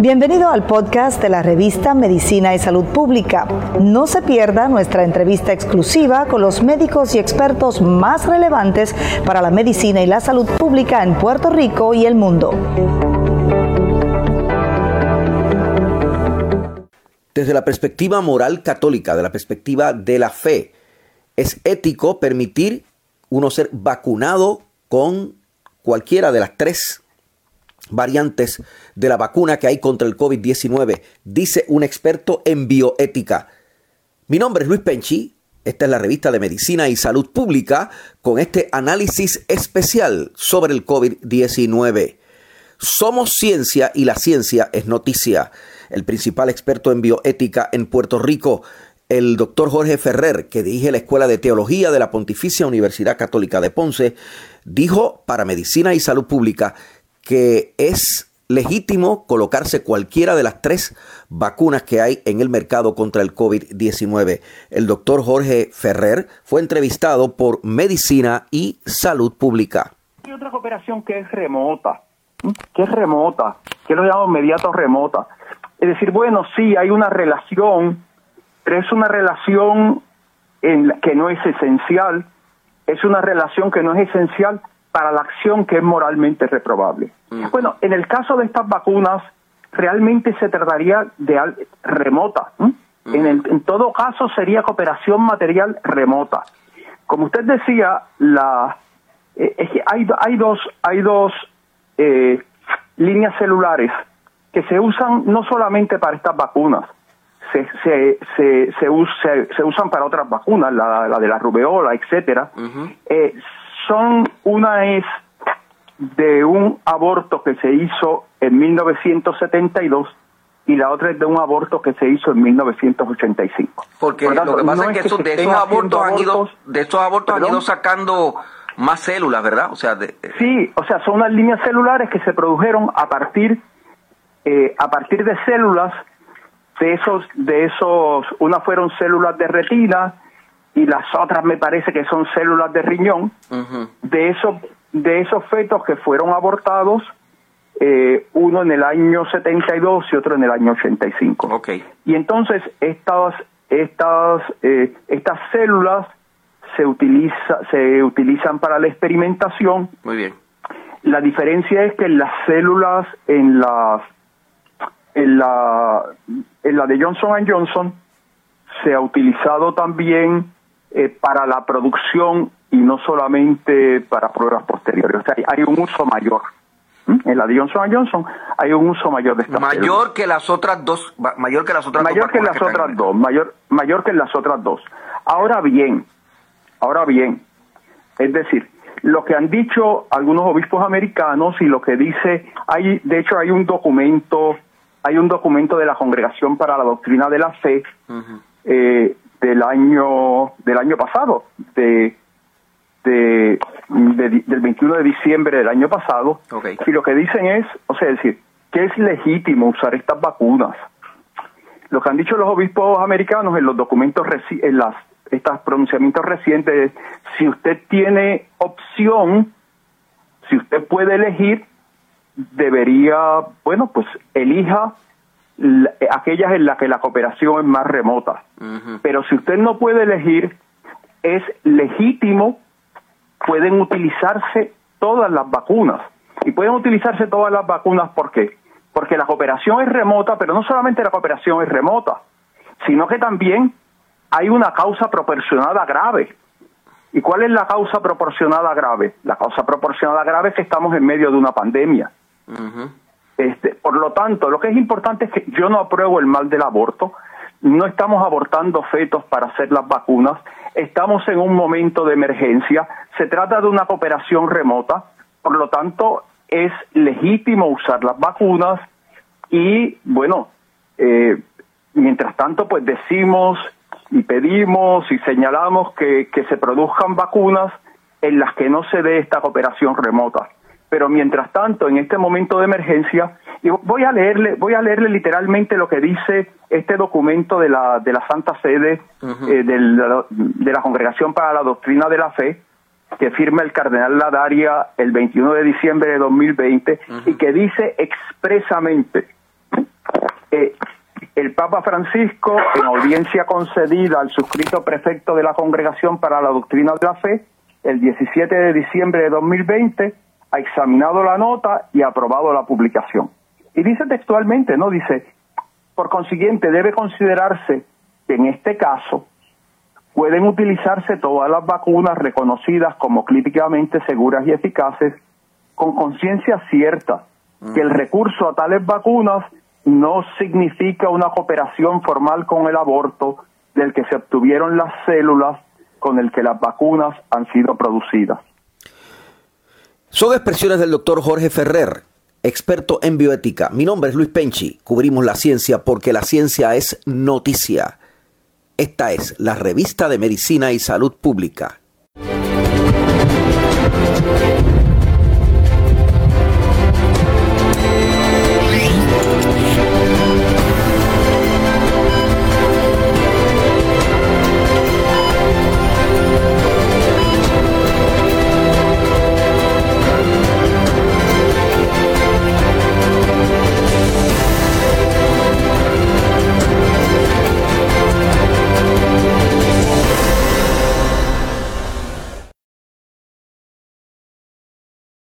Bienvenido al podcast de la revista Medicina y Salud Pública. No se pierda nuestra entrevista exclusiva con los médicos y expertos más relevantes para la medicina y la salud pública en Puerto Rico y el mundo. Desde la perspectiva moral católica, de la perspectiva de la fe, es ético permitir uno ser vacunado con cualquiera de las tres variantes de la vacuna que hay contra el COVID-19, dice un experto en bioética. Mi nombre es Luis Penchi, esta es la revista de Medicina y Salud Pública con este análisis especial sobre el COVID-19. Somos ciencia y la ciencia es noticia. El principal experto en bioética en Puerto Rico, el doctor Jorge Ferrer, que dirige la Escuela de Teología de la Pontificia Universidad Católica de Ponce, dijo para Medicina y Salud Pública que es legítimo colocarse cualquiera de las tres vacunas que hay en el mercado contra el COVID-19. El doctor Jorge Ferrer fue entrevistado por Medicina y Salud Pública. Hay otra cooperación que es remota, que es remota, que lo llamamos inmediato remota. Es decir, bueno, sí, hay una relación, pero es una relación en que no es esencial, es una relación que no es esencial para la acción que es moralmente reprobable. Bueno, en el caso de estas vacunas, realmente se trataría de remota. En, en todo caso, sería cooperación material remota. Como usted decía, la, eh, es que hay, hay dos, hay dos eh, líneas celulares que se usan no solamente para estas vacunas, se, se, se, se, se usan para otras vacunas, la, la de la rubeola, etcétera. eh, son, una es de un aborto que se hizo en 1972 y la otra es de un aborto que se hizo en 1985. Porque lo que pasa es que, de, esos abortos han ido, de estos abortos han ido sacando más células, ¿verdad? O sea, de, eh, sí, o sea, son unas líneas celulares que se produjeron a partir eh, a partir de células de esos de esos, unas fueron células de retina y las otras me parece que son células de riñón. De esos de esos fetos que fueron abortados eh, uno en el año 72 y otro en el año 85 okay. y entonces estas estas eh, estas células se utiliza se utilizan para la experimentación. Muy bien. La diferencia es que las células en las en la en la de Johnson Johnson se ha utilizado también eh, para la producción y no solamente para pruebas posteriores. O sea, hay un uso mayor. En la de Johnson Johnson hay un uso mayor de estas Mayor que las otras dos, mayor que las otras mayor dos. que las otras dos, mayor, mayor que las otras dos. Ahora bien, ahora bien, es decir, lo que han dicho algunos obispos americanos y lo que dice, hay, de hecho hay un documento, hay un documento de la Congregación para la Doctrina de la Fe, eh, del año del año pasado, de, de, del 21 de diciembre del año pasado, y lo que dicen es, o sea, decir, que es legítimo usar estas vacunas. Lo que han dicho los obispos americanos en los documentos, en las estos pronunciamientos recientes, si usted tiene opción, si usted puede elegir, debería, bueno, pues elija aquellas en las que la cooperación es más remota. Pero si usted no puede elegir, es legítimo, pueden utilizarse todas las vacunas. Y pueden utilizarse todas las vacunas, ¿por qué? Porque la cooperación es remota, pero no solamente la cooperación es remota, sino que también hay una causa proporcionada grave. ¿Y cuál es la causa proporcionada grave? La causa proporcionada grave es que estamos en medio de una pandemia. Este, por lo tanto, lo que es importante es que yo no apruebo el mal del aborto, no estamos abortando fetos para hacer las vacunas, estamos en un momento de emergencia, se trata de una cooperación remota, por lo tanto es legítimo usar las vacunas y bueno, eh, mientras tanto pues decimos y pedimos y señalamos que, que se produzcan vacunas en las que no se dé esta cooperación remota pero mientras tanto, en este momento de emergencia, y voy a leerle, voy a leerle literalmente lo que dice este documento de la, de la Santa Sede eh, de, la, Congregación para la Doctrina de la Fe, que firma el cardenal Ladaria el 21 de diciembre de 2020 y que dice expresamente eh, el Papa Francisco, en audiencia concedida al suscrito prefecto de la Congregación para la Doctrina de la Fe, el 17 de diciembre de 2020, ha examinado la nota y ha aprobado la publicación. Y dice textualmente, ¿no? Dice, por consiguiente, debe considerarse que en este caso pueden utilizarse todas las vacunas reconocidas como clínicamente seguras y eficaces con conciencia cierta que el recurso a tales vacunas no significa una cooperación formal con el aborto del que se obtuvieron las células con el que las vacunas han sido producidas. Son expresiones del doctor Jorge Ferrer, experto en bioética. Mi nombre es Luis Penchi. Cubrimos la ciencia porque la ciencia es noticia. Esta es la revista de Medicina y Salud Pública.